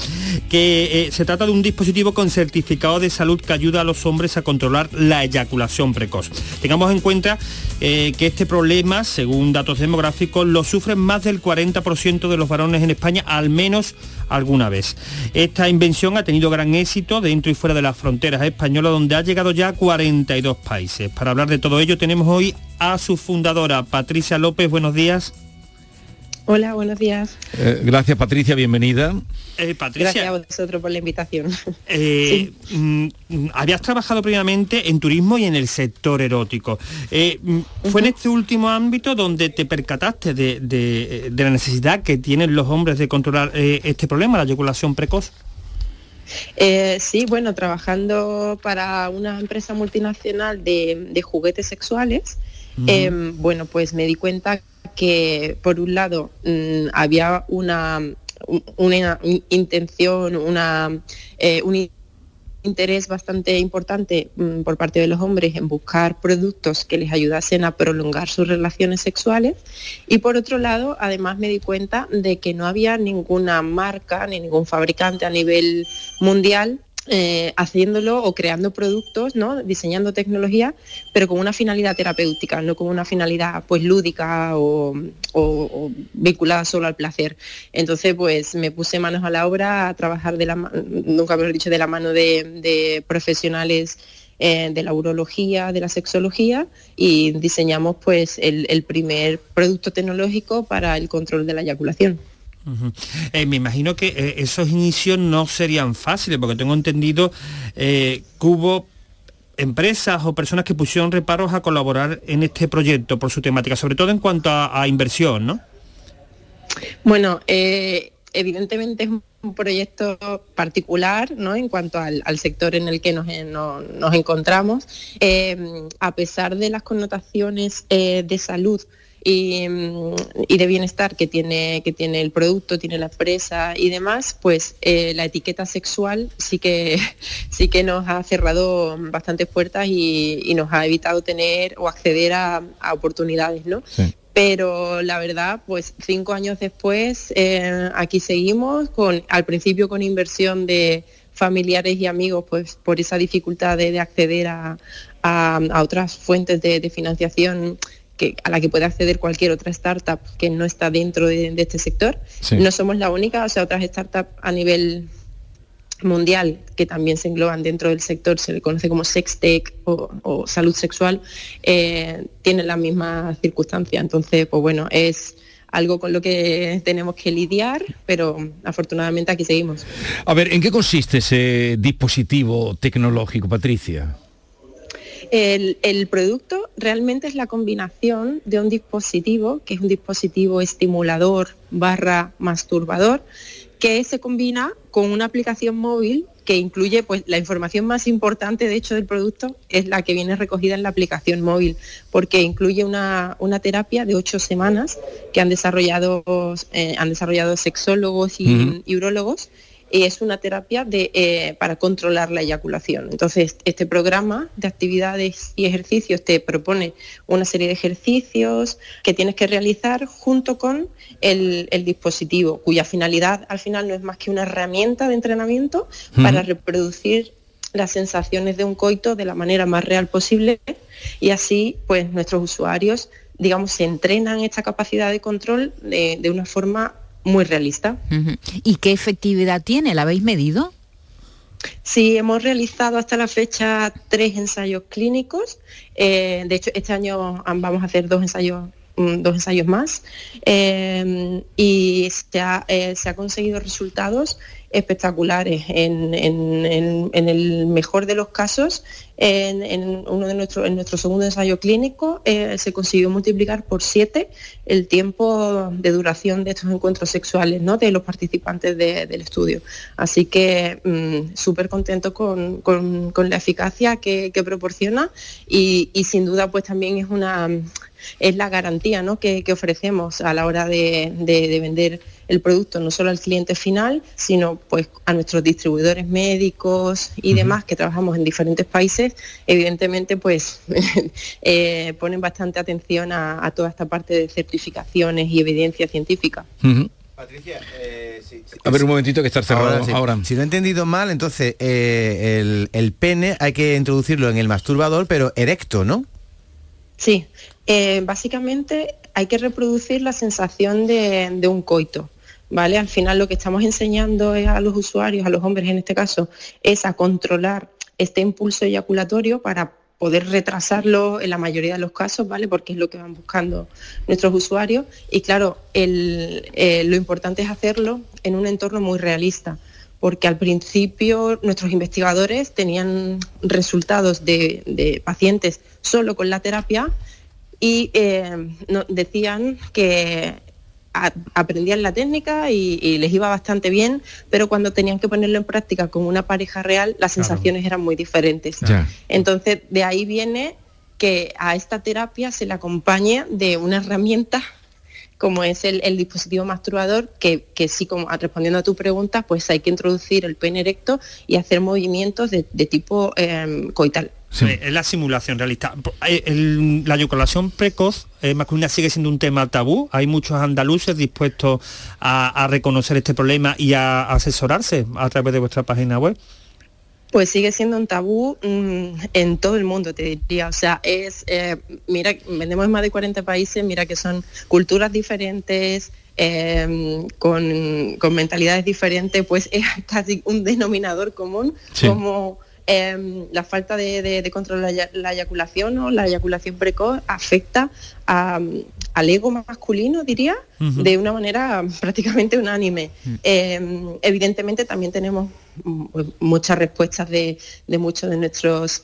que eh, se trata de un dispositivo con certificado de salud que ayuda a los hombres a controlar la eyaculación precoz. Tengamos en cuenta eh, que este problema, según datos demográficos, lo sufren más del 40% de los varones en España, al menos alguna vez. Esta invención ha tenido gran éxito dentro y fuera de las fronteras españolas, donde ha llegado ya a 42 países. Para hablar de todo ello tenemos hoy a su fundadora, Patricia López. Buenos días. Hola, buenos días. Eh, gracias, Patricia, bienvenida. Eh, Patricia, Gracias a vosotros por la invitación. eh, mm, mm, habías trabajado previamente en turismo y en el sector erótico. Eh, mm, ¿Fue en este último ámbito donde te percataste de, de- de la necesidad que tienen los hombres de controlar eh, este problema, la eyaculación precoz? Eh, sí, bueno, trabajando para una empresa multinacional de, de juguetes sexuales, eh, bueno, pues me di cuenta que por un lado mm, había una, un- una in- intención, una, eh, un in- interés bastante importante mm, por parte de los hombres en buscar productos que les ayudasen a prolongar sus relaciones sexuales. Y por otro lado además me di cuenta de que no había ninguna marca ni ningún fabricante a nivel mundial eh, haciéndolo o creando productos, ¿no? diseñando tecnología, pero con una finalidad terapéutica, no con una finalidad pues lúdica o, vinculada solo al placer. Entonces, pues me puse manos a la obra a trabajar de la nunca mejor dicho, de la mano de, profesionales eh, de la urología, de la sexología y diseñamos pues el primer producto tecnológico para el control de la eyaculación. Eh, me imagino que eh, esos inicios no serían fáciles, porque tengo entendido eh, que hubo empresas o personas que pusieron reparos a colaborar en este proyecto por su temática, sobre todo en cuanto a, inversión, ¿no? Bueno, eh, evidentemente es un proyecto particular ¿no? en cuanto al, sector en el que nos, no- nos encontramos. A pesar de las connotaciones de salud y, y de bienestar que tiene, que tiene el producto, tiene la empresa y demás, pues eh, la etiqueta sexual sí que, sí que nos ha cerrado bastantes puertas y, y nos ha evitado tener o acceder a, a oportunidades, ¿no? pero la verdad, pues cinco años después, eh, aquí seguimos, con, al principio con inversión de familiares y amigos, pues por esa dificultad de, de acceder a, a- a otras fuentes de, de financiación que, a la que puede acceder cualquier otra startup que no está dentro de, de este sector. Sí. No somos la única, o sea, otras startups a nivel mundial que también se engloban dentro del sector, se le conoce como sextech o, o salud sexual, eh, tienen la misma circunstancia. Entonces, pues bueno, es algo con lo que tenemos que lidiar, pero afortunadamente aquí seguimos. A ver, ¿en qué consiste ese dispositivo tecnológico, Patricia? El, el producto realmente es la combinación de un dispositivo, que es un dispositivo estimulador barra masturbador, que se combina con una aplicación móvil que incluye pues la información más importante de hecho del producto es la que viene recogida en la aplicación móvil porque incluye una, una terapia de ocho semanas que han desarrollado eh, han desarrollado sexólogos y, Ujú. y urólogos y es una terapia de, eh, para controlar la eyaculación. Entonces, este programa de actividades y ejercicios te propone una serie de ejercicios que tienes que realizar junto con el, el dispositivo, cuya finalidad al final no es más que una herramienta de entrenamiento para reproducir las sensaciones de un coito de la manera más real posible y así pues nuestros usuarios digamos se entrenan esta capacidad de control de, de una forma muy realista. ¿Y qué efectividad tiene? ¿La habéis medido? Sí, hemos realizado hasta la fecha tres ensayos clínicos. Eh, de hecho, este año vamos a hacer dos ensayos, mm, dos ensayos más. Eh, y se ha, eh, se ha conseguido resultados espectaculares. En, en- en- el mejor de los casos, en, uno de nuestro, en nuestro segundo ensayo clínico, eh, se consiguió multiplicar por siete el tiempo de duración de estos encuentros sexuales ¿no? de los participantes de- del estudio. Así que mm, súper contento con, con- la eficacia que, que proporciona y sin duda pues también es una es la garantía ¿no? que, que ofrecemos a la hora de, de- de vender el producto no solo al cliente final, sino pues a nuestros distribuidores médicos y demás que trabajamos en diferentes países, evidentemente pues eh, ponen bastante atención a, a toda esta parte de certificaciones y evidencia científica. Patricia, eh, A ver un momentito que está cerrado sí. ahora. Si no he entendido mal, entonces eh, el, el pene hay que introducirlo en el masturbador, pero erecto, ¿no? Sí, eh, básicamente hay que reproducir la sensación de, un coito. ¿Vale? Al final lo que estamos enseñando es a los usuarios, a los hombres en este caso, es a controlar este impulso eyaculatorio para poder retrasarlo en la mayoría de los casos, ¿vale? Porque es lo que van buscando nuestros usuarios. Y claro, eh, lo importante es hacerlo en un entorno muy realista, porque al principio nuestros investigadores tenían resultados de pacientes solo con la terapia y eh, no- decían que a- aprendían la técnica y, y les iba bastante bien, pero cuando tenían que ponerlo en práctica con una pareja real, las sensaciones eran muy diferentes. Entonces, de ahí viene que a esta terapia se le acompañe de una herramienta como es el, el dispositivo masturbador, que, que sí, como respondiendo a tu pregunta, pues hay que introducir el pene erecto y hacer movimientos de, de tipo em, coital. Eh, Es la simulación realista. El- la eyaculación precoz eh, masculina sigue siendo un tema tabú. Hay muchos andaluces dispuestos a, a reconocer este problema y a asesorarse a través de vuestra página web. Pues sigue siendo un tabú mm, en todo el mundo, te diría. O sea, es, eh, mira, vendemos en más de 40 países, mira que son culturas diferentes, eh, con, con mentalidades diferentes, pues es casi un denominador común Sí. como eh, la falta de, de- de control de la, eya- la eyaculación o la eyaculación precoz afecta a, al ego masculino, diría, de una manera prácticamente unánime. Eh, evidentemente también tenemos mm, muchas respuestas de, de muchos de nuestros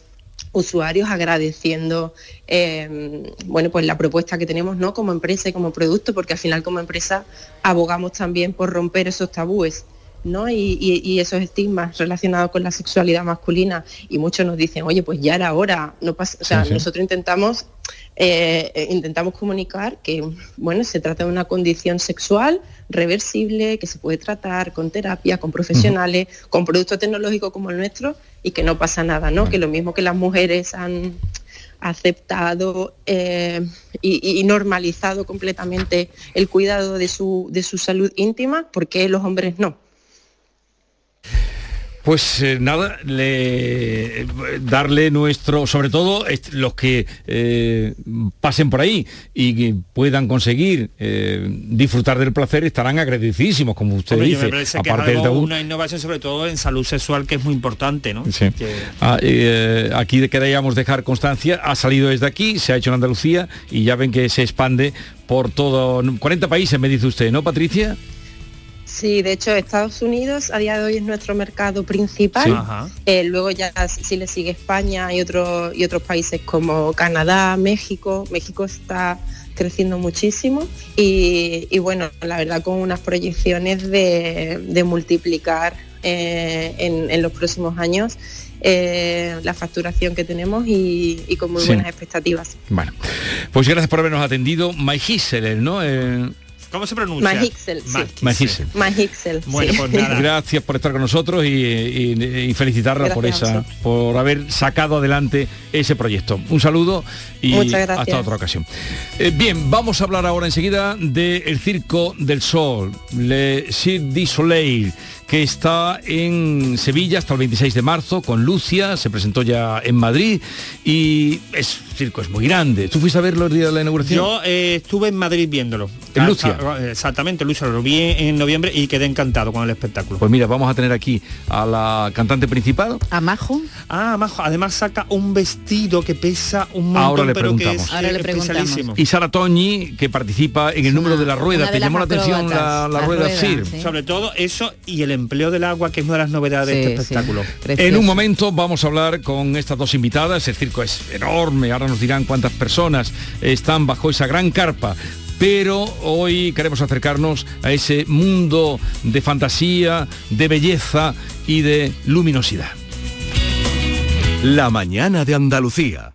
usuarios agradeciendo eh, bueno pues la propuesta que tenemos no como empresa y como producto porque al final como empresa abogamos también por romper esos tabúes ¿no? Y, y- y esos estigmas relacionados con la sexualidad masculina y muchos nos dicen oye pues ya era hora no pasa o sea Sí, sí. nosotros intentamos eh, eh, intentamos comunicar que bueno se trata de una condición sexual reversible que se puede tratar con terapia con profesionales con productos tecnológicos como el nuestro y que no pasa nada no que lo mismo que las mujeres han aceptado eh, y, y normalizado completamente el cuidado de su, de su salud íntima, porque los hombres no? Pues eh, nada, le, eh, darle nuestro, sobre todo los que eh, pasen por ahí y que puedan conseguir eh, disfrutar del placer estarán agradecidísimos, como usted Hombre, dice, me parece que es aparte del algo- tabú. una innovación sobre todo en salud sexual que es muy importante, ¿no? Sí. Que- Ah, aquí queríamos dejar constancia, ha salido desde aquí, se ha hecho en Andalucía y ya ven que se expande por todo, 40 países me dice usted, ¿no, Patricia? Sí, de hecho Estados Unidos a día de hoy es nuestro mercado principal. Sí. Eh, luego ya si le sigue España y, otros y otros países como Canadá, México. México está creciendo muchísimo y, y bueno, la verdad con unas proyecciones de, de multiplicar eh, en, en los próximos años eh, la facturación que tenemos y, y con muy Sí. buenas expectativas. Bueno, pues gracias por habernos atendido. My Giselle, ¿no? Eh, ¿Cómo se pronuncia? Magixel, sí. Magixel. Magixel, Bueno, sí. pues nada. Gracias por estar con nosotros y, y- y felicitarla por esa, por haber sacado adelante ese proyecto. Un saludo y hasta otra ocasión. Eh, bien, vamos a hablar ahora enseguida del Circo del Sol, Le Cirque du Soleil, que está en Sevilla hasta el 26 de marzo con Lucia, se presentó ya en Madrid y es circo es muy grande. ¿Tú fuiste a verlo el día de la inauguración? Yo eh, estuve en Madrid viéndolo. ¿En Lucia? Ah, ah, Exactamente, Lucia, lo vi en noviembre y quedé encantado con el espectáculo. Pues mira, vamos a tener aquí a la cantante principal. ¿A Majo? Ah, Majo, además saca un vestido que pesa un montón, Ahora le pero que preguntamos. es Ahora le eh, preguntamos. especialísimo. Y Sara Toñi, que participa en el número de la rueda. una de ¿Te las llamó la atención la, acróbatas, la la rueda rueda, sí. sí. Sobre todo eso y el empleo del agua, que es una de las novedades de este espectáculo. En un momento vamos a hablar con estas dos invitadas. El circo es enorme. Ahora nos dirán cuántas personas están bajo esa gran carpa pero hoy queremos acercarnos a ese mundo de fantasía, de belleza y de luminosidad. La mañana de Andalucía.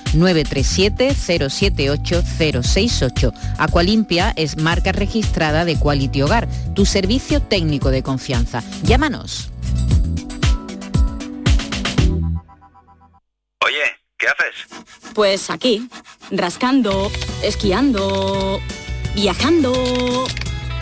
937-078-068. Aqualimpia es marca registrada de Quality Hogar, tu servicio técnico de confianza. Llámanos. Oye, ¿qué haces? Pues aquí, rascando, esquiando, viajando,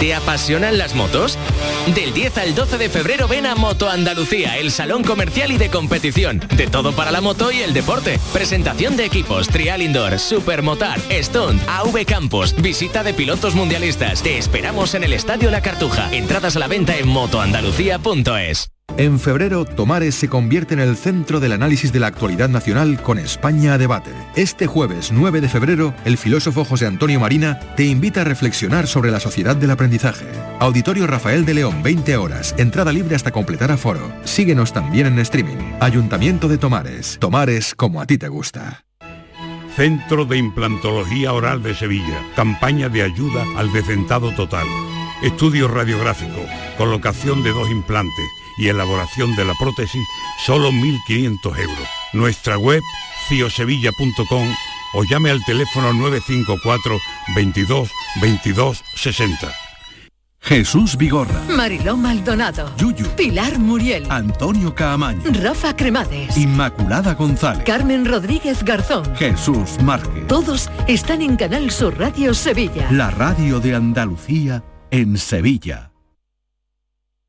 ¿Te apasionan las motos? Del 10 al 12 de febrero ven a Moto Andalucía, el salón comercial y de competición. De todo para la moto y el deporte. Presentación de equipos, trial indoor, supermotar, stunt, AV Campos, visita de pilotos mundialistas. Te esperamos en el Estadio La Cartuja. Entradas a la venta en motoandalucía.es. En febrero, Tomares se convierte en el centro del análisis de la actualidad nacional con España a debate. Este jueves 9 de febrero, el filósofo José Antonio Marina te invita a reflexionar sobre la sociedad del aprendizaje. Auditorio Rafael de León, 20 horas, entrada libre hasta completar aforo. Síguenos también en streaming. Ayuntamiento de Tomares. Tomares como a ti te gusta. Centro de Implantología Oral de Sevilla. Campaña de ayuda al decentado total. Estudio radiográfico. Colocación de dos implantes y elaboración de la prótesis, solo 1.500 euros. Nuestra web, ciosevilla.com o llame al teléfono 954 22 22 60. Jesús Vigorra, Mariló Maldonado, Yuyu, Pilar Muriel, Antonio Caamaño, Rafa Cremades, Inmaculada González, Carmen Rodríguez Garzón. Jesús Márquez. Todos están en Canal Sur Radio Sevilla. La radio de Andalucía en Sevilla.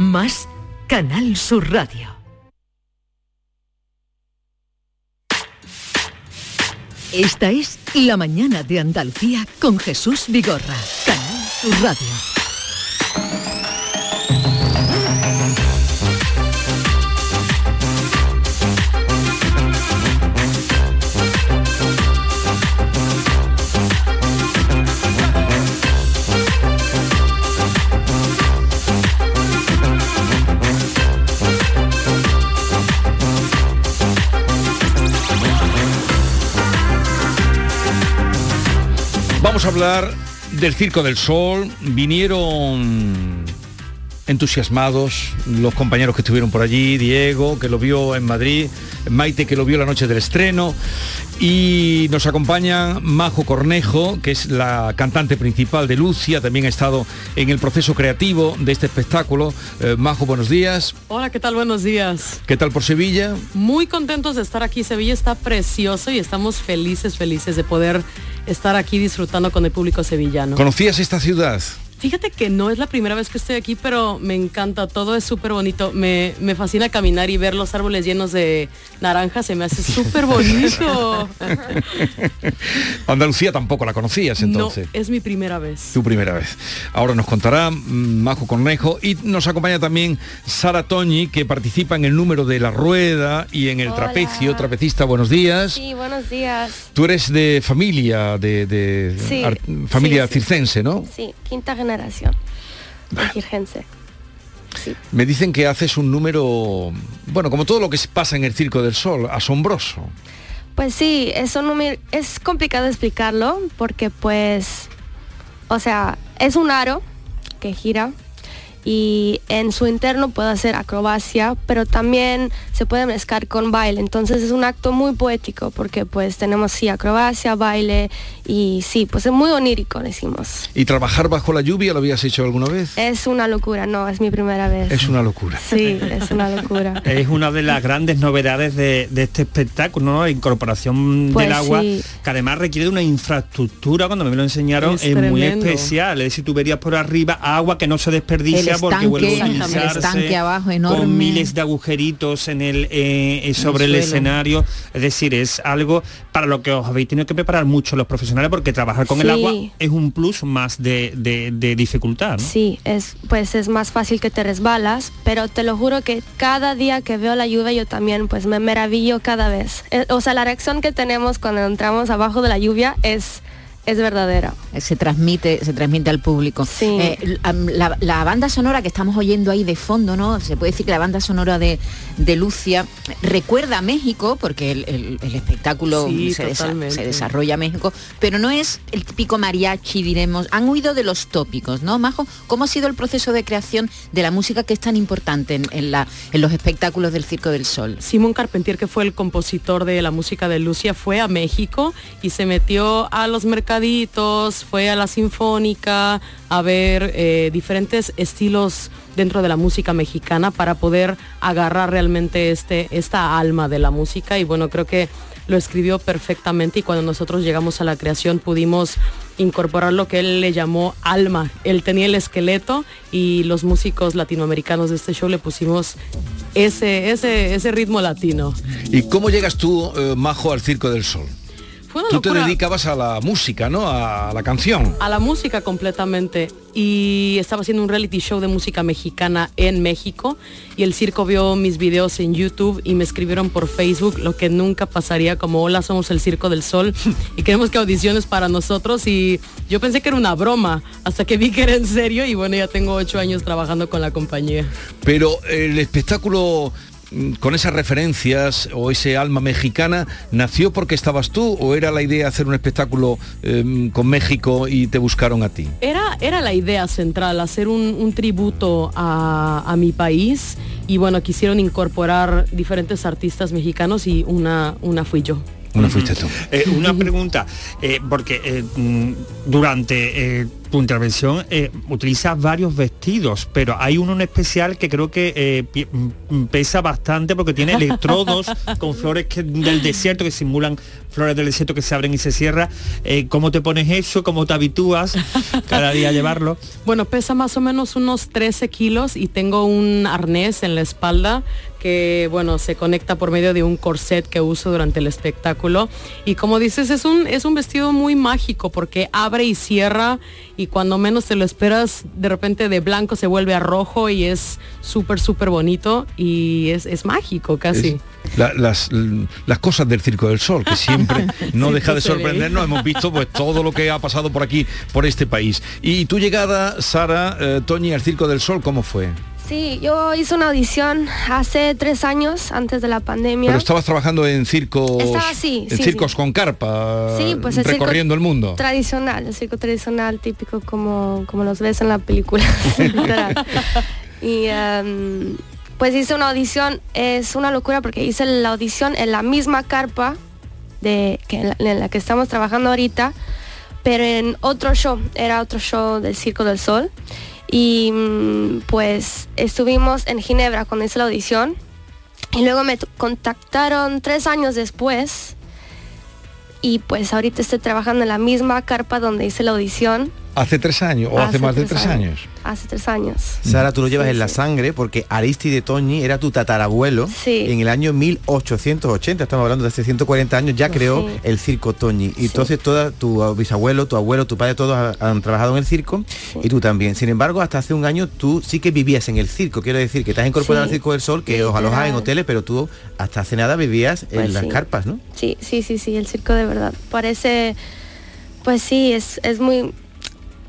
Más Canal Sur Radio. Esta es La mañana de Andalucía con Jesús Vigorra. Canal Sur Radio. Vamos a hablar del Circo del Sol. Vinieron entusiasmados los compañeros que estuvieron por allí, Diego, que lo vio en Madrid, Maite, que lo vio la noche del estreno, y nos acompaña Majo Cornejo, que es la cantante principal de Lucia, también ha estado en el proceso creativo de este espectáculo. Eh, Majo, buenos días. Hola, ¿qué tal? Buenos días. ¿Qué tal por Sevilla? Muy contentos de estar aquí. Sevilla está precioso y estamos felices, felices de poder estar aquí disfrutando con el público sevillano. ¿Conocías esta ciudad? Fíjate que no es la primera vez que estoy aquí, pero me encanta, todo es súper bonito. Me, me, fascina caminar y ver los árboles llenos de naranjas, se me hace súper bonito. Andalucía tampoco la conocías entonces. No, es mi primera vez. Tu primera vez. Ahora nos contará Majo Cornejo y nos acompaña también Sara Toñi, que participa en el número de la rueda y en el Hola. trapecio. Trapecista, buenos días. Sí, buenos días. Tú eres de familia, de, de Sí, familia sí, sí. circense, ¿no? Sí, quinta generación Girgense. Me dicen que haces un número, bueno, como todo lo que se pasa en el Circo del Sol, asombroso. Pues sí, eso no me- es complicado explicarlo porque pues, o sea, es un aro que gira y en su interno puede hacer acrobacia, pero también se puede mezclar con baile. Entonces es un acto muy poético porque pues tenemos sí acrobacia, baile y sí, pues es muy onírico decimos. ¿Y trabajar bajo la lluvia lo habías hecho alguna vez? Es una locura, no, es mi primera vez. Es una locura. Sí, es una locura. Es una de las grandes novedades de, de este espectáculo, ¿no? La incorporación Pues del agua, sí. que además requiere de una infraestructura, cuando me lo enseñaron, Es es, muy especial. Es decir, tuberías por arriba, agua que no se desperdicia El porque estanque, vuelve a exactamente. utilizarse. El estanque abajo enorme. Con miles de agujeritos en el, eh, sobre el, escenario. Es decir, es algo para lo que os habéis tenido que preparar mucho los profesionales, porque trabajar con el agua es un plus más de, de- de dificultad, ¿no? Sí, es, pues es más fácil que te resbalas, pero te lo juro que cada día que veo la lluvia yo también pues me maravillo cada vez. Eh, o sea, la reacción que tenemos cuando entramos abajo de la lluvia es, es verdadera. se transmite se transmite al público. Eh, la, la banda sonora que estamos oyendo ahí de fondo no se puede decir que la banda sonora de, de Lucia recuerda a México porque el, el- el espectáculo Sí, se, desa- se desarrolla en México pero no es el típico mariachi diremos. Han huido de los tópicos no Majo cómo ha sido el proceso de creación de la música que es tan importante en, en la, en los espectáculos del Circo del Sol Simón Carpentier, que fue el compositor de la música de Lucia, fue a México y se metió a los fue a la sinfónica a ver eh, diferentes estilos dentro de la música mexicana para poder agarrar realmente este, esta alma de la música y bueno, creo que lo escribió perfectamente y cuando nosotros llegamos a la creación pudimos incorporar lo que él le llamó alma. Él tenía el esqueleto y los músicos latinoamericanos de este show le pusimos ese, ese, ese ritmo latino. ¿Y cómo llegas tú, eh, Majo, al Circo del Sol? Fue una Tú te dedicabas a la música, ¿no? A la canción. a la música completamente. Y estaba haciendo un reality show de música mexicana en México. Y el circo vio mis videos en YouTube y me escribieron por Facebook lo que nunca pasaría como hola somos el circo del sol y queremos que audiciones para nosotros. Y yo pensé que era una broma hasta que vi que era en serio. Y bueno ya tengo ocho años trabajando con la compañía. Pero el espectáculo con esas referencias o ese alma mexicana, ¿nació porque estabas tú o era la idea hacer un espectáculo em, con México y te buscaron a ti? Era, era la idea central, hacer un, un tributo a, a mi país y bueno, quisieron incorporar diferentes artistas mexicanos y una, una fui yo. Una fuiste tú. Eh, una pregunta, eh, porque eh, mm, durante eh, tu intervención eh, utilizas varios vestidos, pero hay uno en especial que creo que eh, mm, pesa bastante porque tiene electrodos con flores que- del desierto que simulan flores del desierto que se abren y se cierran. Eh, ¿Cómo te pones eso? ¿Cómo te habitúas cada día a llevarlo? Bueno, pesa más o menos unos 13 kilos y tengo un arnés en la espalda que, bueno, se conecta por medio de un corset que uso durante el espectáculo. Y como dices, es un, es un vestido muy mágico porque abre y cierra y cuando menos te lo esperas, de repente de blanco se vuelve a rojo y es súper, súper bonito y es, es mágico casi. Es la- las, las cosas del Circo del Sol, que siempre no deja de sorprendernos. Hemos visto pues todo lo que ha pasado por aquí, por este país. Y tu llegada, Sara, eh, Toñi, al Circo del Sol, ¿cómo fue? Sí, yo hice una audición hace tres años, antes de la pandemia. Pero estabas trabajando en circos, Estaba, sí, en sí, circos sí. con carpa, Sí, pues el circo recorriendo el mundo. Tradicional, el circo tradicional típico como, como los ves en la película. Y em, pues hice una audición, es una locura porque hice la audición en la misma carpa de que en la, en la que estamos trabajando ahorita, pero en otro show, era otro show del Circo del Sol. Y mm, pues estuvimos en Ginebra cuando hice la audición. Y luego me contactaron tres años después. Y pues ahorita estoy trabajando en la misma carpa donde hice la audición Hace tres años o hace, Hace más de tres tres años. hace tres años. Sara, tú lo llevas en la sangre porque Aristide Toñi era tu tatarabuelo Sí. en el año 1880, estamos hablando de hace 140 años, ya creó Sí. el circo Toñi. Y entonces toda tu bisabuelo, tu abuelo, tu padre, todos ha- han trabajado en el circo y tú también. Sin embargo, hasta hace un año tú sí que vivías en el circo. Quiero decir que te has incorporado Sí. al Circo del Sol, que os alojaba en hoteles, pero tú hasta hace nada vivías en Pues las carpas, ¿no? Sí, sí, sí, sí, el circo de verdad. Parece, pues sí, es, es muy...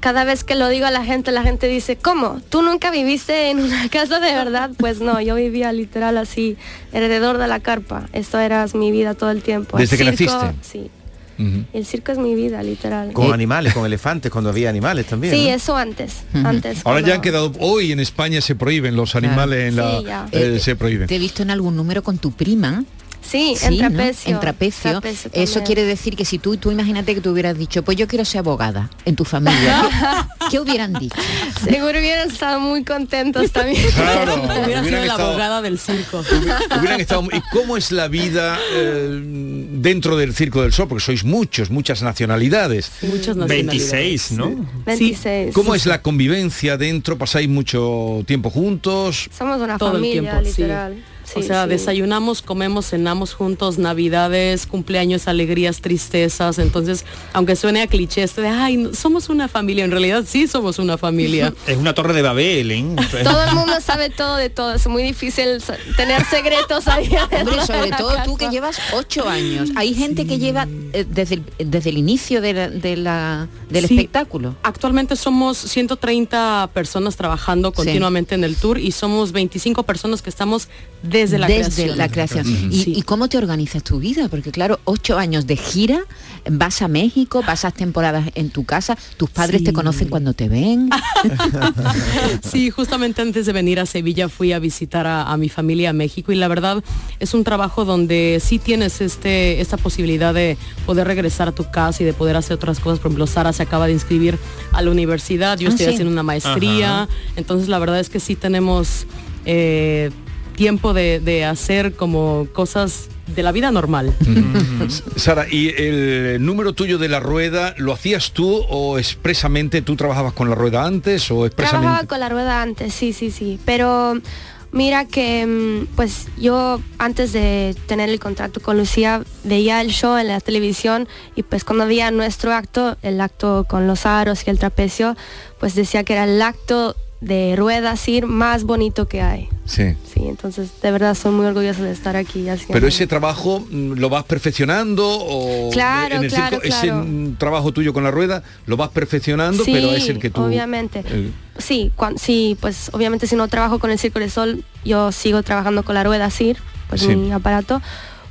Cada vez que lo digo a la gente, la gente dice, ¿cómo? ¿Tú nunca viviste en una casa de verdad? Pues no, yo vivía literal así, alrededor de la carpa. Esto era mi vida todo el tiempo. El ¿Desde que circo, naciste? Sí, el circo es mi vida, literal. Con animales, con elefantes, cuando había animales también. Sí, ¿no? eso antes, antes. Ahora ya han quedado, hoy en España se prohíben los animales en la Sí, ya. eh, se prohíben. Te he visto en algún número con tu prima. Sí, en ¿no? trapecio. En trapecio. Trapecio Eso quiere decir que si tú, tú imagínate que tú hubieras dicho, pues yo quiero ser abogada en tu familia. ¿Qué, qué hubieran dicho? Seguro hubieran estado muy contentos también. Claro, Hubiera sido hubieran la estado- abogada del circo. Hubieran estado- ¿Y cómo es la vida eh, dentro del Circo del Sol? Porque sois muchos, muchas nacionalidades. Muchas 26, ¿no? 26. ¿Cómo es la convivencia dentro? ¿Pasáis mucho tiempo juntos? Somos una Todo el familia, tiempo, sí. o sea, sí. desayunamos, comemos, cenamos juntos, navidades, cumpleaños, alegrías, tristezas. Entonces, aunque suene a cliché este de, ay, somos una familia, en realidad sí somos una familia. Es una torre de Babel, ¿eh? Todo el mundo sabe todo de todo. Es muy difícil tener secretos ahí. Hombre, sobre de todo tú que llevas ocho años. Hay gente que lleva eh, desde, el, desde el inicio de la- de la- del Sí. espectáculo. Actualmente somos 130 personas trabajando continuamente en el tour y somos 25 personas que estamos desde la desde creación. la creación. ¿Y, y cómo te organizas tu vida? Porque claro, ocho años de gira, vas a México, pasas temporadas en tu casa, tus padres Sí. te conocen cuando te ven. Sí, justamente antes de venir a Sevilla fui a visitar a, a mi familia a México y la verdad es un trabajo donde sí tienes este, esta posibilidad de poder regresar a tu casa y de poder hacer otras cosas. Por ejemplo, Sara se acaba de inscribir a la universidad, yo Ah, estoy sí. haciendo una maestría, Ajá. entonces la verdad es que sí tenemos eh, tiempo de, de hacer como cosas de la vida normal. Sara, ¿y el número tuyo de la rueda lo hacías tú o expresamente tú trabajabas con la rueda antes o expresamente? Trabajaba con la rueda antes, sí, sí, sí. Pero mira que mm, pues yo antes de tener el contrato con Lucía veía el show en la televisión y pues cuando veía nuestro acto, el acto con los aros y el trapecio, pues decía que era el acto de ruedas ir más bonito que hay. Sí. Sí, entonces de verdad soy muy orgullosa de estar aquí haciendo. Pero ese trabajo mm, lo vas perfeccionando o Claro, en el claro, circo ese claro. mm, trabajo tuyo con la rueda lo vas perfeccionando, Sí, pero es el que tú obviamente. el- Sí, cuan- sí, pues obviamente si no trabajo con el Circo del Sol, yo sigo trabajando con la rueda CIR, pues Sí. mi aparato.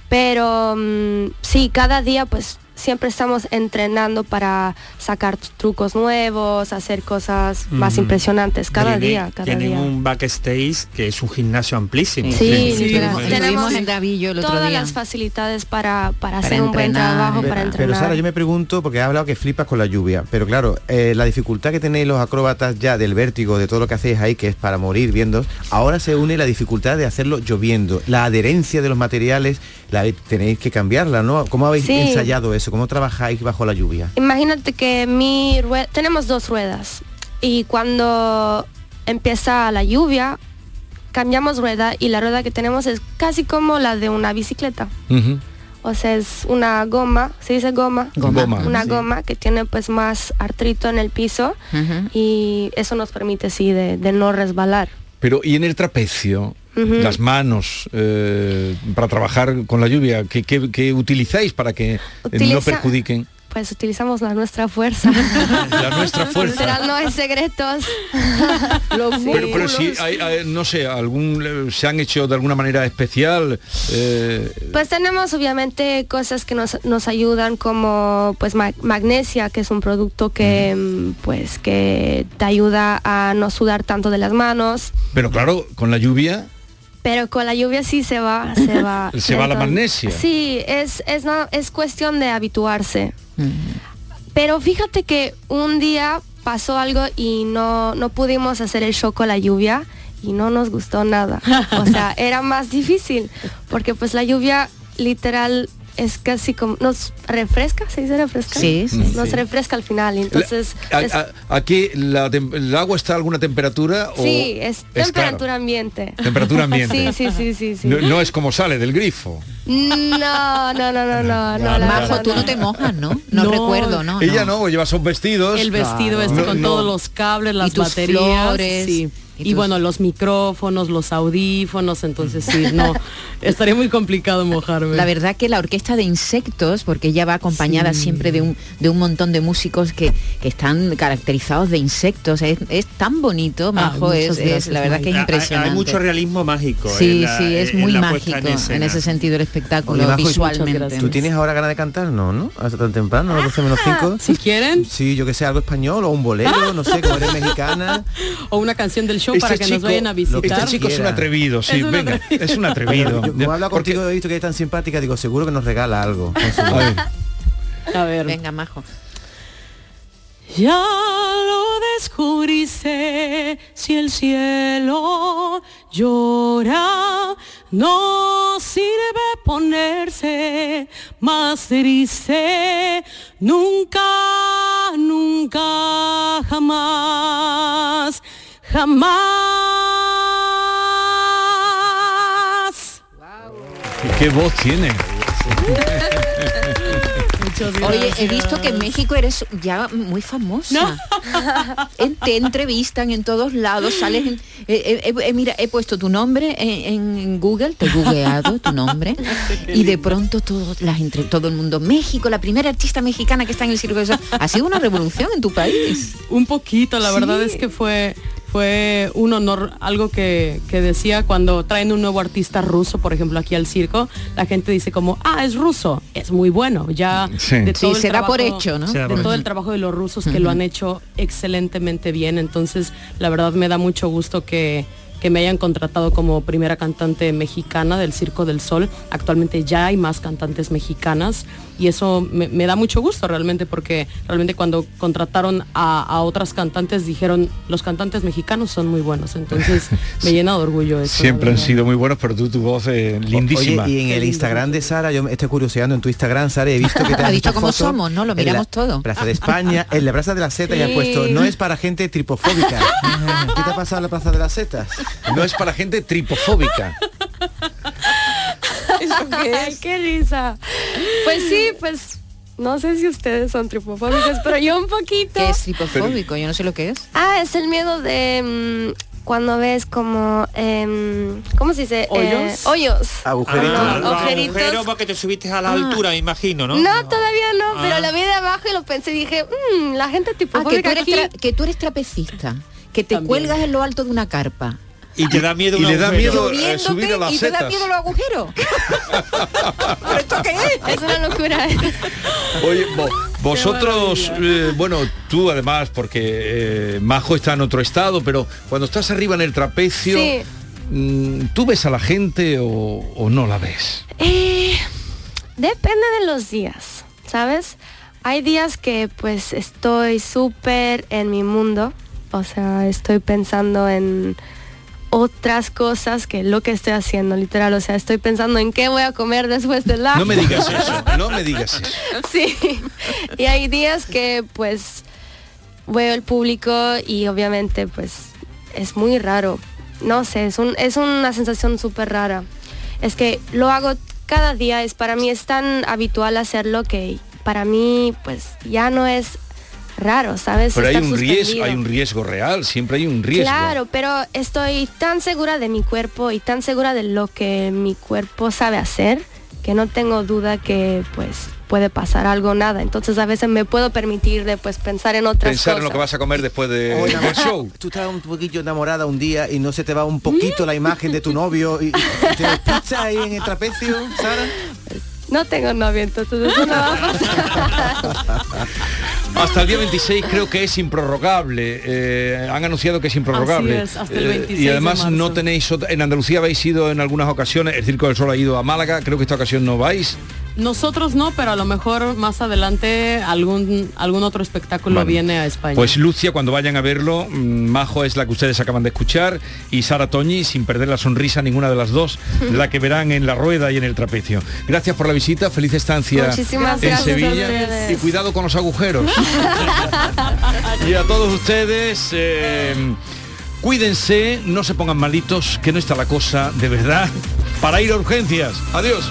Pero mm, sí, cada día pues siempre estamos entrenando para sacar trucos nuevos, hacer cosas más impresionantes cada Tiene- día, cada tienen día. un backstage que es un gimnasio amplísimo. Sí. Tenemos- tenemos en Davillo el otro todas día. las facilidades para, para, Para hacer un buen trabajo, para entrenar. Pero Sara, yo me pregunto, porque has hablado que flipas con la lluvia, pero claro, eh, la dificultad que tenéis los acróbatas ya del vértigo, de todo lo que hacéis ahí, que es para morir viendo, ahora se une la dificultad de hacerlo lloviendo. La adherencia de los materiales, la tenéis que cambiarla, ¿no? ¿Cómo habéis Sí. ensayado eso? ¿Cómo trabajáis bajo la lluvia? Imagínate que mi rueda, tenemos dos ruedas y cuando empieza la lluvia cambiamos rueda y la rueda que tenemos es casi como la de una bicicleta. O sea, es una goma, se dice goma, Goma. Goma, una sí. goma que tiene pues más artrito en el piso y eso nos permite sí de, de no resbalar. Pero y en el trapecio, Las manos eh, para trabajar con la lluvia, ¿qué, qué- qué utilizáis para que eh, no perjudiquen? pues utilizamos la nuestra fuerza. La nuestra fuerza. Literal, no hay secretos. Los Pero, pero si hay, hay, no sé, algún se han hecho de alguna manera especial. eh, Pues tenemos obviamente cosas que nos, nos ayudan como pues ma- magnesia, que es un producto que mm, pues que te ayuda a no sudar tanto de las manos, pero claro, con la lluvia. Pero con la lluvia sí se va, se va. Se va la magnesia. Sí, es, es, no- es cuestión de habituarse. Pero fíjate que un día pasó algo y no, no pudimos hacer el show con la lluvia y no nos gustó nada. O sea, era más difícil porque pues la lluvia literal es casi como nos refresca, se dice refresca. Sí, sí, Nos sí. refresca al final. y Entonces, A- es- a- aquí la el agua está a alguna temperatura o sí, es temperatura ambiente. Temperatura ambiente. Sí, sí, sí, sí, sí. no, no es como sale del grifo. No, no, no, no, no, no. la Majo, tú no te mojas, ¿no? No, No. recuerdo, ¿no? Ella no, lleva sus vestidos. El vestido este No, con no. todos los cables, las tus baterías. flores, sí. Y bueno, los micrófonos, los audífonos, entonces sí, no, estaría muy complicado mojarme. La verdad que la orquesta de insectos, porque ella va acompañada siempre de un, de un montón de músicos que, que están caracterizados de insectos, es, es tan bonito, Majo, es, muchas es- la verdad que es hay- impresionante. Hay mucho realismo mágico. Sí, en la- sí, es en muy la mágico en, ese sentido el espectáculo, Oye, Majo, visualmente. ¿Tú tienes ahora ganas de cantar? No, ¿no? Hasta tan temprano, las 12 menos 5. Si quieren. Sí, yo que sé, algo español o un bolero, no sé, como eres mexicana. O una canción del show Este para que nos vayan a visitar. Este chico es un atrevido, sí, Es un venga, atrevido. es un atrevido. Yo, como habla contigo, he visto que es tan simpática, digo, seguro que nos regala algo. A ver. Venga, Majo. Ya lo descubriste, si el cielo llora, no sirve ponerse más triste, nunca, nunca, jamás, jamás. ¿Qué voz tiene? Oye, he visto que en México eres ya muy famosa. En- Te entrevistan en todos lados, sales en... eh, eh, eh, mira, he puesto tu nombre en, en Google, te he googleado tu nombre, y de pronto todo, las entre, todo el mundo, México, la primera artista mexicana que está en el Circo. Ha sido una revolución en tu país. Un poquito, la verdad es que fue fue un honor, algo que, que decía cuando traen un nuevo artista ruso, por ejemplo, aquí al circo, la gente dice como, ah, es ruso, es muy bueno, ya Sí. de Sí, todo el se da por trabajo- hecho, ¿no? De todo el trabajo de los rusos que lo han hecho excelentemente bien, entonces la verdad me da mucho gusto que que me hayan contratado como primera cantante mexicana del Circo del Sol. Actualmente ya hay más cantantes mexicanas y eso me, me da mucho gusto realmente porque realmente cuando contrataron a, a otras cantantes dijeron los cantantes mexicanos son muy buenos. Entonces me llena de orgullo eso. la Siempre han sido muy buenos, pero tú tu voz es lindísima. Oye, y en el Instagram de Sara, yo me estoy curioseando en tu Instagram, Sara, he visto que te Ha has visto cómo somos, ¿no? Lo en la miramos todo. Plaza de España, en la Plaza de las Setas y han Sí. puesto, no es para gente tripofóbica. ¿Qué te ha pasado en la Plaza de las Setas? No es para gente tripofóbica. Ay, qué risa. Pues sí, pues no sé si ustedes son tripofóbicos, pero yo un poquito. ¿Qué es tripofóbico? Yo no sé lo que es. Ah, es el miedo de mm, cuando ves como em, ¿cómo se dice? ¿Hoyos? Eh, hoyos. Agujeritos. Ah, No, agujeritos. porque te subiste a la Ah. altura, me imagino, ¿no? No, todavía no, pero Ah. lo vi de abajo y lo pensé y dije, "Mm, la gente Ah, que tú eres, aquí. que tú eres trapecista, que te cuelgas en lo alto de una carpa. Y te da miedo Y le da miedo, eh, subir a las y te da miedo los agujeros. ¿Pero esto qué es? Es una locura. Oye, vo- vosotros, eh, bueno, tú además, porque eh, Majo está en otro estado, pero cuando estás arriba en el trapecio, Sí. mm, ¿tú ves a la gente o, o no la ves? Eh, depende de los días, ¿sabes? Hay días que pues estoy súper en mi mundo, o sea, estoy pensando en otras cosas que lo que estoy haciendo, literal, o sea, estoy pensando en qué voy a comer después del No acto. me digas eso, no me digas eso. Sí, y hay días que pues veo el público y obviamente pues es muy raro. No sé, es, un, es una sensación súper rara. Es que lo hago cada día, es para mí es tan habitual hacerlo que para mí pues ya no es raro, ¿sabes? Pero hay un riesgo, hay un riesgo real, siempre hay un riesgo. Claro, pero estoy tan segura de mi cuerpo y tan segura de lo que mi cuerpo sabe hacer que no tengo duda que pues puede pasar algo nada. Entonces a veces me puedo permitir de pues pensar en otras Pensar en lo que vas a comer después de, O del enamorada, show. Tú estabas un poquillo enamorada un día y no se te va un poquito la imagen de tu novio y, y te ahí en el trapecio, Sara. No tengo novio, entonces eso no va a pasar. Hasta el día 26 creo que es improrrogable. Eh, han anunciado que es improrrogable. Así es, hasta el Eh, 26 y de además marzo. no tenéis otra- en Andalucía habéis ido en algunas ocasiones. El Circo del Sol ha ido a Málaga. Creo que esta ocasión no vais. Nosotros no, pero a lo mejor más adelante algún, algún otro espectáculo viene a España. Pues Lucia, cuando vayan a verlo, mm, Majo es la que ustedes acaban de escuchar y Sara Toñi, sin perder la sonrisa, ninguna de las dos, la que verán en la rueda y en el trapecio. Gracias por la visita, feliz estancia Muchísimas en gracias Sevilla y cuidado con los agujeros. y a todos ustedes, eh, cuídense, no se pongan malitos, que no está la cosa de verdad para ir a urgencias. Adiós.